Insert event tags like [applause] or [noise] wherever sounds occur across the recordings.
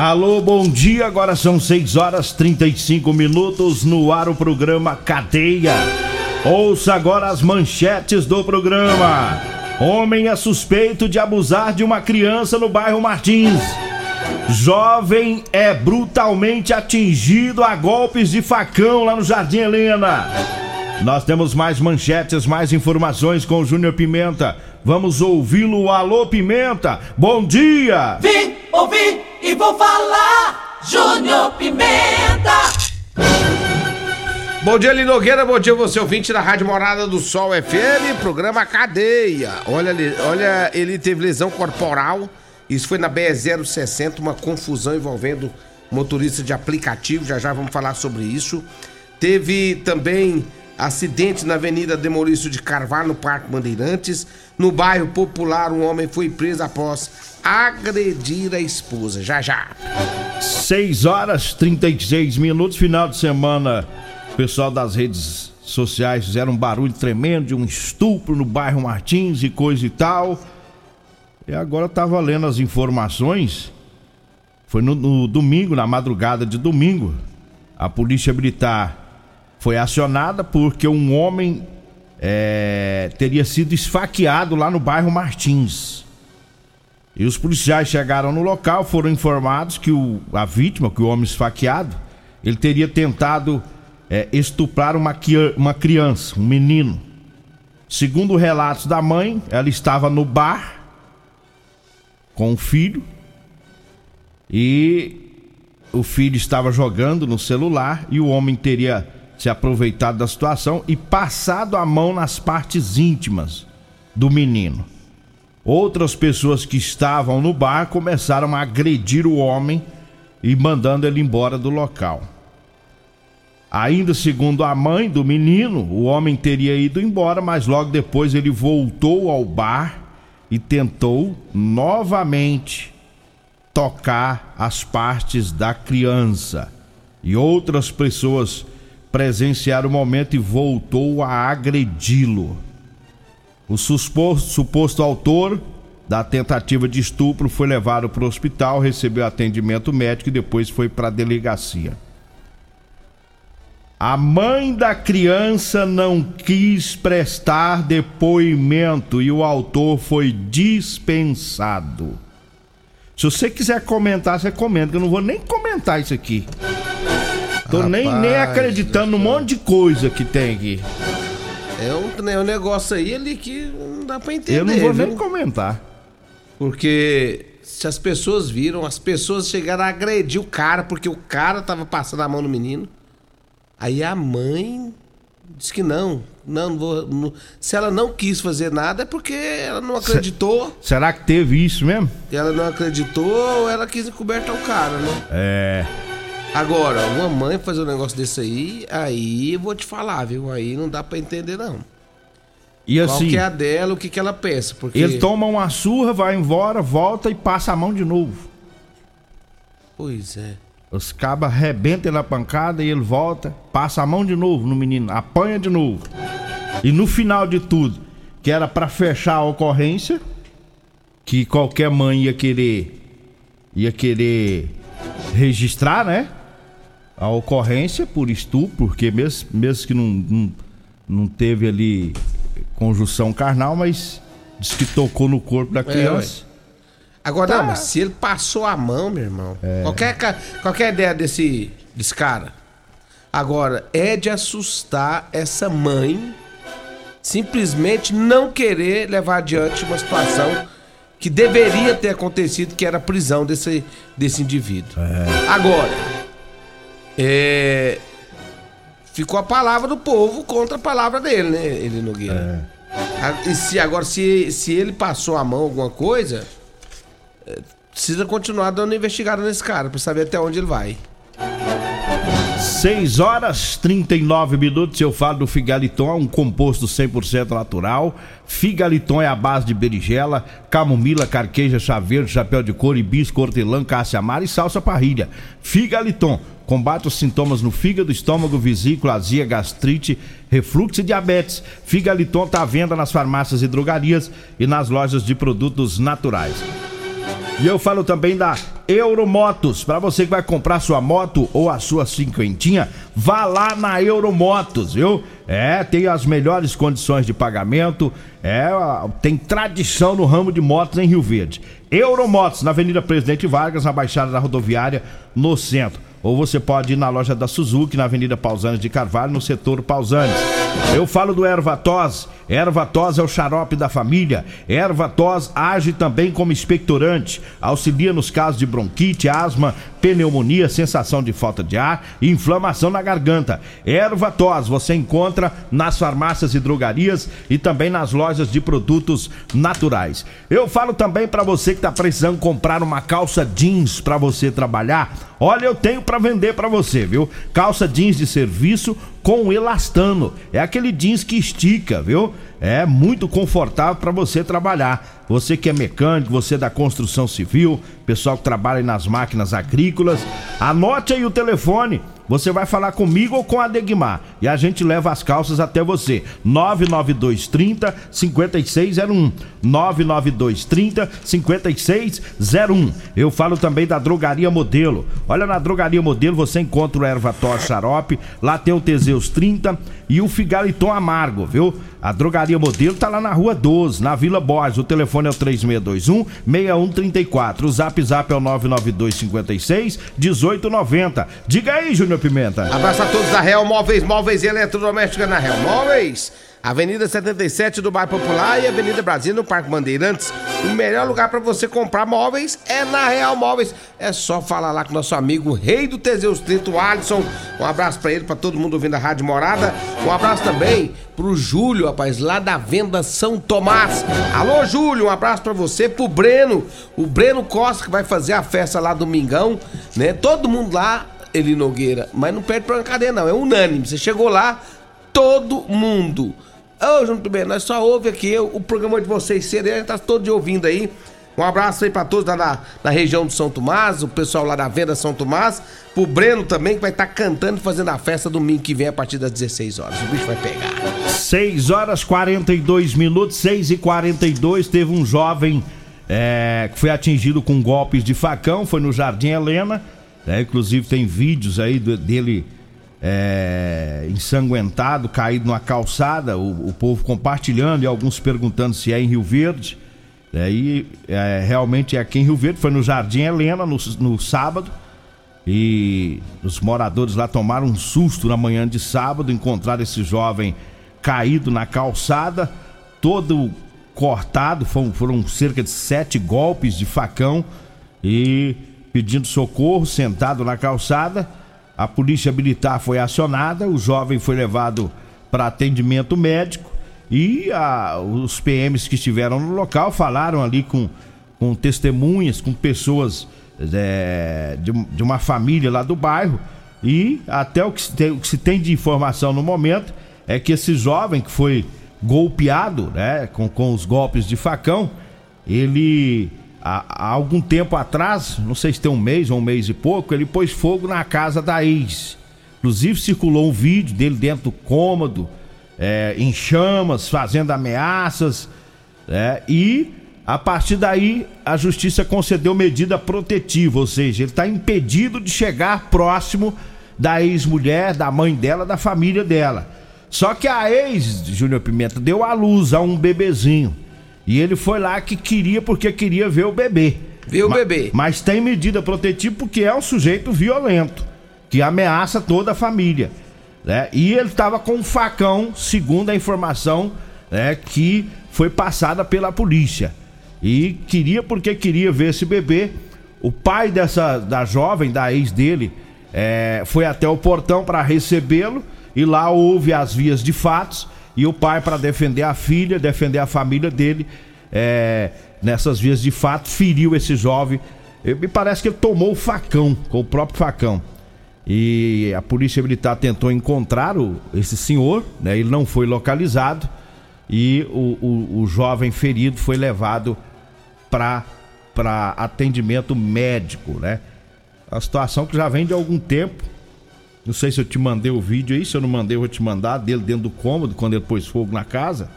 Alô, bom dia. Agora são 6 horas 35 minutos no ar o programa Cadeia. Ouça agora as manchetes do programa. Homem é suspeito de abusar de uma criança no bairro Martins. Jovem é brutalmente atingido a golpes de facão lá no Jardim Helena. Nós temos mais manchetes, mais informações com o Júnior Pimenta. Vamos ouvi-lo. Alô, Pimenta. Bom dia. Vim, ouvi e vou falar. Júnior Pimenta. Bom dia, Linogueira. Bom dia, você ouvinte da Rádio Morada do Sol FM, programa Cadeia. Olha, olha, ele teve lesão corporal. Isso foi na BE-060, uma confusão envolvendo motorista de aplicativo. Já já vamos falar sobre isso. Teve também acidente na Avenida Demolício de Carvalho, no Parque Bandeirantes. No bairro Popular, um homem foi preso após agredir a esposa. Já já. 6 horas 36 minutos, final de semana. O pessoal das redes sociais fizeram um barulho tremendo de um estupro no bairro Martins e coisa e tal. E agora eu tava lendo as informações. Foi no, no domingo, na madrugada de domingo. A polícia militar foi acionada porque um homem é, teria sido esfaqueado lá no bairro Martins. E os policiais chegaram no local, foram informados que o, a vítima, que o homem esfaqueado, ele teria tentado é, estuprar uma, uma criança, um menino. Segundo relatos da mãe, ela estava no bar com o filho e o filho estava jogando no celular e o homem teria se aproveitado da situação e passado a mão nas partes íntimas do menino. Outras pessoas que estavam no bar começaram a agredir o homem e mandando ele embora do local. Ainda segundo a mãe do menino, o homem teria ido embora, mas logo depois ele voltou ao bar e tentou novamente tocar as partes da criança. E outras pessoas presenciaram o momento e voltou a agredi-lo. O suposto, suposto autor da tentativa de estupro foi levado para o hospital, recebeu atendimento médico e depois foi para a delegacia. A mãe da criança não quis prestar depoimento e o autor foi dispensado. Se você quiser comentar, você comenta, que eu não vou nem comentar isso aqui. Tô Rapaz, nem, nem acreditando num monte de coisa que tem aqui. É um, é um negócio aí ali que não dá pra entender. Eu não vou viu? nem comentar. Porque se as pessoas viram, as pessoas chegaram a agredir o cara porque o cara tava passando a mão no menino. Aí a mãe disse que não. Não, não vou. não- se ela não quis fazer nada é porque ela não acreditou. Será que teve isso mesmo? Ela não acreditou ou ela quis encobertar o cara, né? É. Agora, uma mãe fazer um negócio desse aí, aí eu vou te falar, viu? Aí não dá pra entender, não. E Qual assim, que é a dela, o que, que ela pensa? Porque. ele toma uma surra, vai embora, volta e passa a mão de novo. Pois é. Os cabas arrebentam ele na pancada e ele volta, passa a mão de novo no menino, apanha de novo. E no final de tudo, que era pra fechar a ocorrência, que qualquer mãe ia querer ia querer registrar, né? A ocorrência por estupro, porque mesmo, mesmo que não, não, não teve ali conjunção carnal, mas diz que tocou no corpo da criança. Agora, Tá. não, mas se ele passou a mão, meu irmão. Qualquer, ca- qualquer ideia desse, desse cara. Agora, é de assustar essa mãe simplesmente não querer levar adiante uma situação que deveria ter acontecido, que era a prisão desse, desse indivíduo. Agora, é, ficou a palavra do povo contra a palavra dele, né, ele Nogueira? A- E se, agora, se, se ele passou a mão alguma coisa, é, precisa continuar dando investigada nesse cara pra saber até onde ele vai. 6 horas 39 minutos. Eu falo do Figaliton, é um composto 100% natural. Figaliton é a base de berinjela, camomila, carqueja, chá verde, chapéu de couro, hibisco, hortelã, caça amara e salsa parrilha. Figaliton combate os sintomas no fígado, estômago, vesícula, azia, gastrite, refluxo e diabetes. Figaliton está à venda nas farmácias e drogarias e nas lojas de produtos naturais. E eu falo também da Euromotos. Para você que vai comprar sua moto ou a sua cinquentinha, vá lá na Euromotos, viu? É, tem as melhores condições de pagamento. É, tem tradição no ramo de motos em Rio Verde. Euromotos, na Avenida Presidente Vargas, na Baixada da Rodoviária, no centro. Ou você pode ir na loja da Suzuki, na Avenida Pausanes de Carvalho, no setor Pausanes. Eu falo do Ervatos. Ervatos é o xarope da família. Ervatos age também como expectorante. Auxilia nos casos de bronquite, asma, pneumonia, sensação de falta de ar e inflamação na garganta. Ervatos você encontra nas farmácias e drogarias e também nas lojas de produtos naturais. Eu falo também para você que está precisando comprar uma calça jeans para você trabalhar. Olha, eu tenho para vender para você, viu? Calça jeans de serviço com elastano. É aquele jeans que estica, viu? É muito confortável para você trabalhar. Você que é mecânico, você da construção civil, pessoal que trabalha nas máquinas agrícolas, anote aí o telefone. Você vai falar comigo ou com a Degmar e a gente leva as calças até você. 99230 5601. 99230 5601. Eu falo também da Drogaria Modelo. Olha na Drogaria Modelo você encontra o Ervator Xarope, lá tem o Teseus 30 e o Figaliton Amargo, viu? A Drogaria Modelo tá lá na Rua 12, na Vila Borges. O telefone é o 3621 6134. O Zap Zap é o 992 56 1890. Diga aí, Júnior Pimenta. Abraço a todos da Real Móveis, Móveis e Eletrodoméstica na Real Móveis. Avenida 77 do Bairro Popular e Avenida Brasil no Parque Bandeirantes. O melhor lugar para você comprar móveis é na Real Móveis. É só falar lá com nosso amigo Rei do Teseus 30, o Alisson. Um abraço para ele, para todo mundo ouvindo a Rádio Morada. Um abraço também pro Júlio, rapaz, lá da Venda São Tomás. Alô, Júlio, um abraço para você, pro Breno. O Breno Costa que vai fazer a festa lá domingão, né? Todo mundo lá Eli Nogueira, mas não perde pra cadeia, não. É unânime. Você chegou lá, todo mundo. Ô, Júnior Primeiro, nós só ouve aqui o, programa de vocês cedo, a gente tá todo de ouvindo aí. Um abraço aí pra todos lá na, na região do São Tomás, o pessoal lá da Venda São Tomás, pro Breno também, que vai estar cantando e fazendo a festa domingo que vem a partir das 16 horas. O bicho vai pegar. 6 horas 42 minutos, 6 e 42 teve um jovem é, que foi atingido com golpes de facão, foi no Jardim Helena, né? inclusive tem vídeos aí dele é, ensanguentado, caído numa calçada, o, o povo compartilhando e alguns perguntando se é em Rio Verde. Aí é, realmente é aqui em Rio Verde, foi no Jardim Helena no, no sábado. E os moradores lá tomaram um susto na manhã de sábado, encontraram esse jovem caído na calçada, todo cortado, foram, foram cerca de sete golpes de facão e pedindo socorro, sentado na calçada. A polícia militar foi acionada, o jovem foi levado para atendimento médico e a- os PMs que estiveram no local falaram ali com, com testemunhas, com pessoas é, de, de uma família lá do bairro e até o que, se tem, o que se tem de informação no momento é que esse jovem que foi golpeado né, com, com os golpes de facão, ele há, há algum tempo atrás, não sei se tem um mês ou um mês e pouco, ele pôs fogo na casa da ex. Inclusive circulou um vídeo dele dentro do cômodo, é, em chamas, fazendo ameaças. é, e a partir daí, a justiça concedeu medida protetiva, ou seja, ele está impedido de chegar próximo da ex-mulher, da mãe dela, da família dela. Só que a ex, Júnior Pimenta, deu à luz a um bebezinho. E ele foi lá que queria, porque queria ver o bebê. Ver o Ma- bebê. Mas tem medida protetiva porque é um sujeito violento, que ameaça toda a família. Né? E ele estava com um facão, segundo a informação né, que foi passada pela polícia. E queria porque queria ver esse bebê. O pai dessa da jovem, da ex dele, é, foi até o portão para recebê-lo e lá houve as vias de fatos e o pai para defender a filha, defender a família dele, é, nessas vias de fato feriu esse jovem. Me parece que ele tomou o facão, com o próprio facão. E a polícia militar tentou encontrar o, esse senhor, né? Ele não foi localizado e o, o, o jovem ferido foi levado para atendimento médico, né? A situação que já vem de algum tempo. Não sei se eu te mandei o vídeo aí, se eu não mandei, eu vou te mandar dele dentro do cômodo quando ele pôs fogo na casa.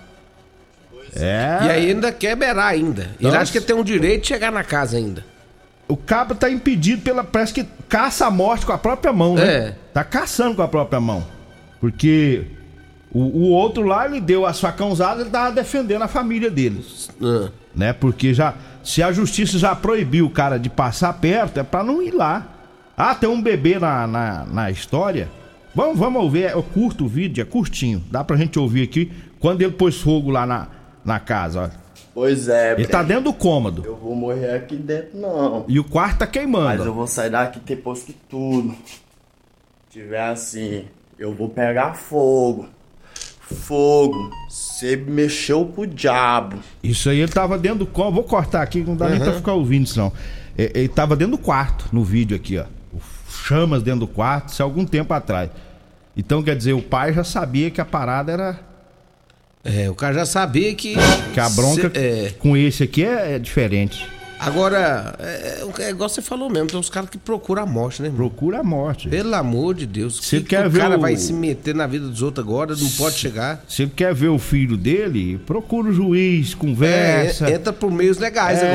É. E aí ainda quer berar ainda. Ele Nossa. acha que tem um direito de chegar na casa ainda. O cabo tá impedido pela. Parece que caça a morte com a própria mão, né? É. Tá caçando com a própria mão. Porque o, o outro lá, ele deu as facãozadas, ele tava defendendo a família dele. Ah. Né? Porque já. Se a justiça já proibiu o cara de passar perto, é pra não ir lá. Ah, tem um bebê na, na, na história. Vamos, vamos ouvir. Eu curto o vídeo, é curtinho. Dá pra gente ouvir aqui. Quando ele pôs fogo lá na, na casa, ó. Pois é, Ele tá dentro do cômodo. Eu vou morrer aqui dentro, não. E o quarto tá Mas queimando. eu vou sair daqui depois que tudo tiver assim. Eu vou pegar fogo. Fogo. Você mexeu com o diabo. Isso aí ele tava dentro do cômodo. Vou cortar aqui, não dá nem pra ficar ouvindo isso não. É, Ele tava dentro do quarto, no vídeo aqui, ó. Chamas dentro do quarto, isso há algum tempo atrás. Então, quer dizer, o pai já sabia que a parada era. É, o cara já sabia que. Que a bronca Cê- é. com esse aqui é, é diferente. Agora, é, é igual você falou mesmo, tem uns caras que procuram a morte, né, irmão? Procura a morte. Pelo amor de Deus. Você que quer que ver o cara o- vai se meter na vida dos outros agora? Não pode chegar. Se ele quer ver o filho dele, procura o juiz, conversa. É, entra por meios legais É,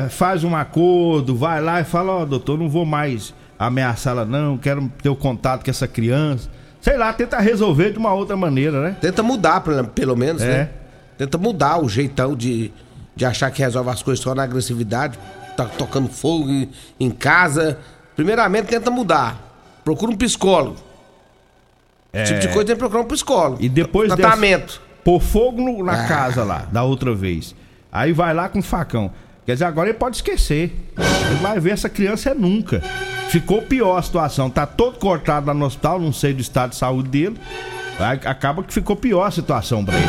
agora. faz um acordo, vai lá e fala, ó, doutor, não vou mais ameaçá-la não, quero ter o contato com essa criança. Sei lá, tenta resolver de uma outra maneira, né? Tenta mudar, pelo, menos, É. né? Tenta mudar o jeitão de, de achar que resolve as coisas só na agressividade, tá tocando fogo em, em casa. Primeiramente, tenta mudar. Procura um psicólogo. Esse tipo de coisa tem que procurar um psicólogo. É. E depois dessa- Tratamento. Pôr fogo no- na Ah. casa lá, da outra vez. Aí vai lá com facão. Quer dizer, agora ele pode esquecer. Ele vai ver essa criança é nunca. Ficou pior a situação. Tá todo cortado lá no hospital, não sei do estado de saúde dele. Acaba que ficou pior a situação pra ele.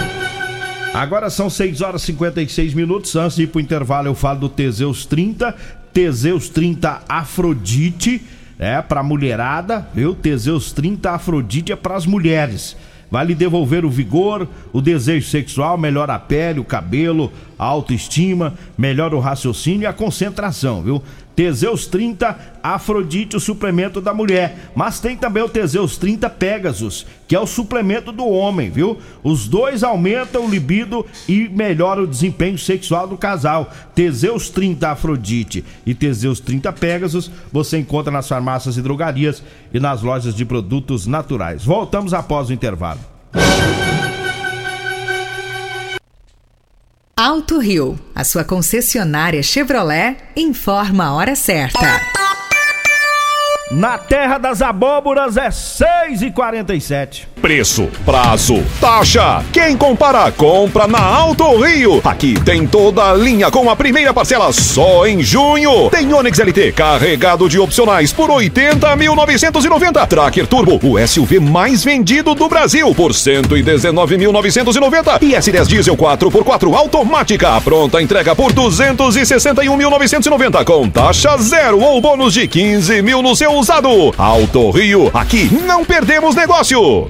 Agora são 6 horas e 56 minutos. Antes de ir pro intervalo, eu falo do Teseus 30. Teseus 30 Afrodite. É pra mulherada, viu? Teseus 30 Afrodite é pras mulheres. Vai lhe devolver o vigor, o desejo sexual, melhora a pele, o cabelo, a autoestima, melhora o raciocínio e a concentração, viu? Teseus 30 Afrodite, o suplemento da mulher. Mas tem também o Teseus 30 Pegasus, que é o suplemento do homem, viu? Os dois aumentam o libido e melhoram o desempenho sexual do casal. Teseus 30 Afrodite e Teseus 30 Pegasus você encontra nas farmácias e drogarias e nas lojas de produtos naturais. Voltamos após o intervalo. Alto Rio, a sua concessionária Chevrolet, informa a hora certa. Na terra das abóboras é 6 e 47 Preço, prazo, taxa. Quem compara, compra na Alto Rio. Aqui tem toda a linha com a primeira parcela só em junho. Tem Onix LT carregado de opcionais por 80.990. Tracker Turbo, o SUV mais vendido do Brasil por 119.990. E S10 Diesel 4x4 automática. Pronta entrega por 261.990 com taxa zero ou bônus de 15 mil no seu usado. Alto Rio, aqui não perdemos negócio.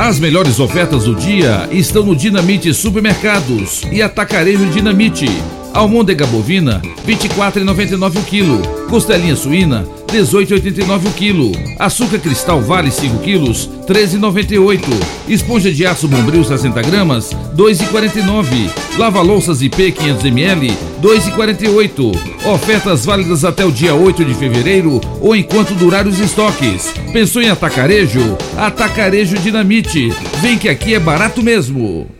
As melhores ofertas do dia estão no Dinamite Supermercados e Atacarejo Dinamite. Almôndega bovina, 24,99 o quilo. Costelinha suína, 18,89 o quilo. Açúcar cristal vale 5 quilos, 13,98. Esponja de aço bombril 60 gramas, 2,49. Lava louças IP 500 ml, 2,48. Ofertas válidas até o dia 8 de fevereiro ou enquanto durar os estoques. Pensou em atacarejo? Atacarejo Dinamite. Vem que aqui é barato mesmo.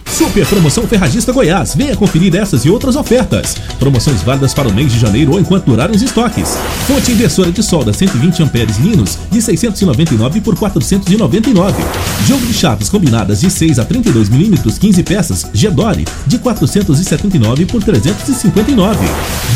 Super Promoção Ferragista Goiás. Venha conferir essas e outras ofertas. Promoções válidas para o mês de janeiro ou enquanto durarem os estoques. Fonte inversora de solda 120 amperes Linus de 699 por 499. Jogo de chaves combinadas de 6 a 32 milímetros 15 peças Gedore de 479 por 359.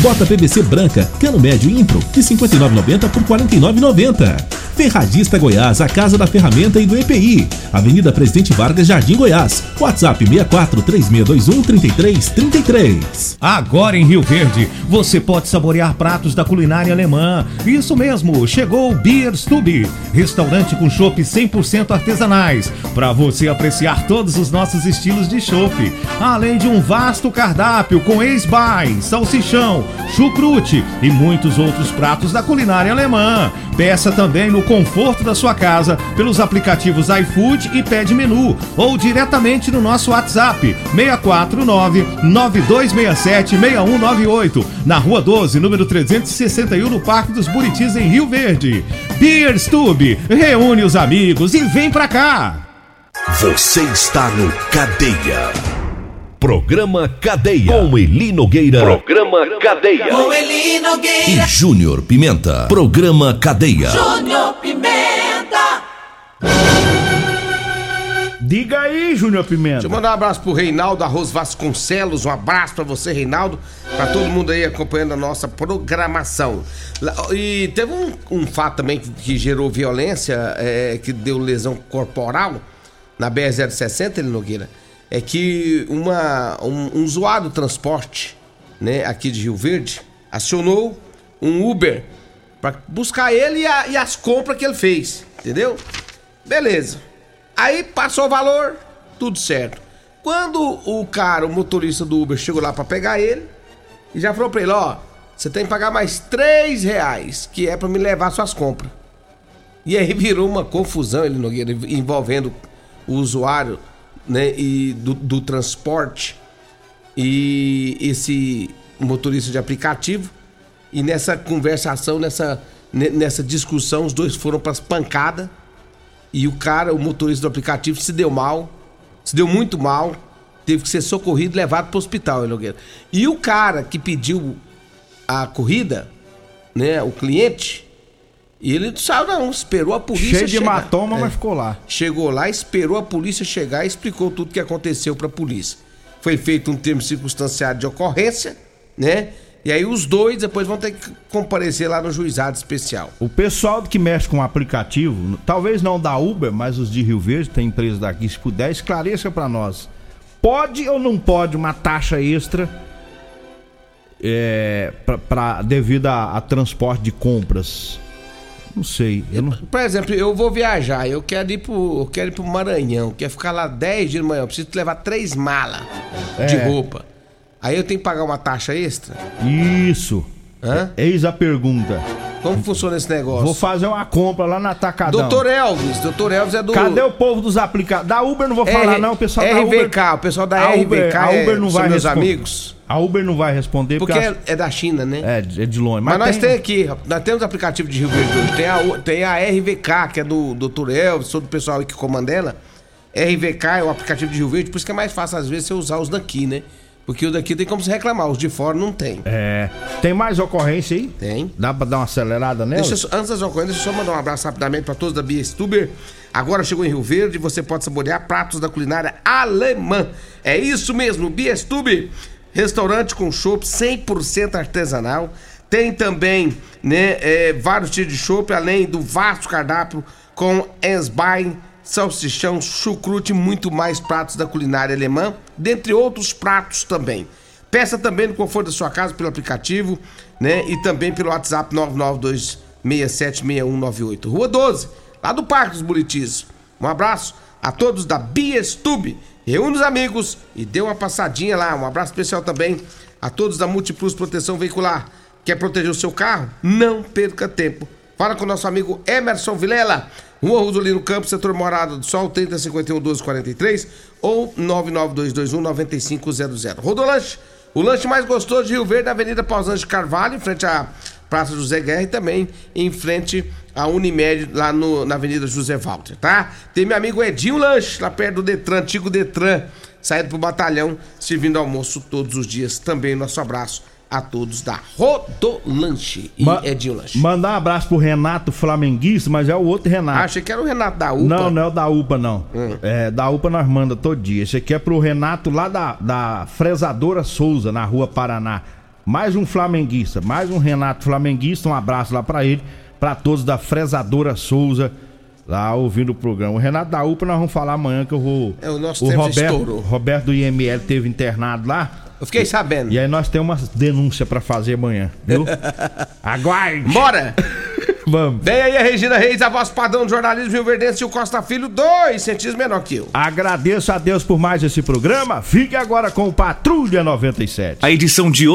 Bota PVC branca cano médio Impro de 59,90 por 49,90. Ferragista Goiás, a casa da ferramenta e do EPI. Avenida Presidente Vargas, Jardim Goiás. WhatsApp 64 3621 3333. Agora em Rio Verde, você pode saborear pratos da culinária alemã. Isso mesmo, chegou o Beer Stube, restaurante com chopp 100% artesanais, para você apreciar todos os nossos estilos de chopp, além de um vasto cardápio com ex-bai, salsichão, chucrute e muitos outros pratos da culinária alemã. Peça também no conforto da sua casa pelos aplicativos iFood e Pede Menu ou diretamente no nosso WhatsApp 649 9267 6198 na Rua 12, número 361 no Parque dos Buritis em Rio Verde. Beer Stube, reúne os amigos e vem pra cá. Você está no Cadeia. Programa Cadeia. Com Eli Nogueira. Programa Cadeia. Com Eli Nogueira. E Júnior Pimenta. Programa Cadeia. Júnior Pimenta. Diga aí, Júnior Pimenta. Deixa eu mandar um abraço pro Reinaldo Arroz Vasconcelos. Um abraço pra você, Reinaldo. Pra todo mundo aí acompanhando a nossa programação. E teve um, um fato também que, que gerou violência, é, que deu lesão corporal na BR-060, ele Nogueira. É que uma, um, um usuário do transporte, né, aqui de Rio Verde, acionou um Uber pra buscar ele e, a- e as compras que ele fez, entendeu? Beleza. Aí passou o valor, tudo certo. Quando o cara, o motorista do Uber, chegou lá pra pegar ele, e já falou pra ele, ó, você tem que pagar mais 3 reais, que é pra me levar suas compras. E aí [laughs] virou uma confusão, ele envolvendo o usuário, né, e do, do transporte e esse motorista de aplicativo. E nessa conversação, nessa, ne- nessa discussão, os dois foram pras pancadas. E o cara, o motorista do aplicativo, se deu mal. Se deu muito mal. Teve que ser socorrido e levado pro hospital, hein, Nogueira. E o cara que pediu a corrida, né? O cliente, ele não saiu, não. Esperou a polícia Cheio de chegar. hematoma, É. mas ficou lá. Chegou lá, esperou a polícia chegar e explicou tudo que aconteceu pra polícia. Foi feito um termo circunstanciado de ocorrência, né? E aí os dois depois vão ter que comparecer lá no juizado especial. O pessoal que mexe com o aplicativo, talvez não da Uber, mas os de Rio Verde, tem empresa daqui, se puder, esclareça pra nós. Pode ou não pode uma taxa extra é, pra, pra- devido a, a transporte de compras? Não sei. Eu não... Por exemplo, eu vou viajar, eu quero ir pro, eu quero ir pro Maranhão, quero ficar lá 10 dias de manhã, eu preciso levar três malas de É. roupa. Aí eu tenho que pagar uma taxa extra? Isso. Hã? Eis a pergunta. Como funciona esse negócio? Vou fazer uma compra lá na Atacadão. Doutor Elvis, doutor Elvis é do. Cadê o povo dos aplicativos? Da Uber não vou falar, R- não. O pessoal da RVK, Uber. o pessoal da a RVK Uber, a é- Uber não vai meus responder. amigos. A Uber não vai responder Porque porque. é, é da China, né? É, é de longe. Mas, Mas, nós tem... temos aqui, nós temos aplicativo de Rio Verde. Tem a, tem a RVK, que é do Dr. Elvis, todo o pessoal aí que comanda ela. RVK é o aplicativo de Rio Verde, por isso que é mais fácil às vezes você usar os daqui, né? Porque o daqui tem como se reclamar, os de fora não tem. É. Tem mais ocorrência aí? Tem. Dá pra dar uma acelerada nela? Deixa antes das ocorrências, deixa eu só mandar um abraço rapidamente para todos da Bia Stuber. Agora chegou em Rio Verde você pode saborear pratos da culinária alemã. É isso mesmo, Bia Stuber. Restaurante com chopp 100% artesanal. Tem também né, é, vários tipos de chopp, além do vasto cardápio com Ensbein, salsichão, chucrute e muito mais pratos da culinária alemã, dentre outros pratos também. Peça também no conforto da sua casa pelo aplicativo, né? E também pelo WhatsApp 992676198. Rua 12, lá do Parque dos Buritis. Um abraço a todos da Biestube. Reúne os amigos e dê uma passadinha lá. Um abraço especial também a todos da Multiplus Proteção Veicular. Quer proteger o seu carro? Não perca tempo. Fala com o nosso amigo Emerson Vilela. Rua Rosolino Campos, setor Morada do Sol, 3051 1243 ou 99221 9500. Rodolanche, o lanche mais gostoso de Rio Verde, Avenida Pausante Carvalho, em frente à Praça José Guerra e também em frente à Unimed, lá no- na Avenida José Walter, tá? Tem meu amigo Edinho Lanche, lá perto do Detran, antigo Detran, saindo pro batalhão, servindo almoço todos os dias. Também nosso abraço a todos da Rodolanche e Ma- Edinho Lanche. Mandar um abraço pro Renato Flamenguista, mas é o outro Renato. Ah, achei que era o Renato da UPA. Não, não é o da UPA, não. Hum. É, da UPA nós manda todo dia. Esse aqui é pro Renato lá da, da Fresadora Souza, na rua Paraná. Mais um flamenguista, mais um Renato flamenguista. Um abraço lá pra ele, pra todos da Fresadora Souza, lá ouvindo o programa. O Renato da UPA nós vamos falar amanhã que eu vou. É, o nosso o tempo Roberto, estourou. Roberto do IML teve internado lá. Eu fiquei sabendo. E aí nós temos umas denúncias pra fazer amanhã, viu? [laughs] Aguarde! Bora! [laughs] Vamos. Vem aí a Regina Reis, a voz padrão do jornalismo Rio Verdense e o Costa Filho, dois centímetros menor que eu. Agradeço a Deus por mais esse programa. Fique agora com o Patrulha 97. A edição de hoje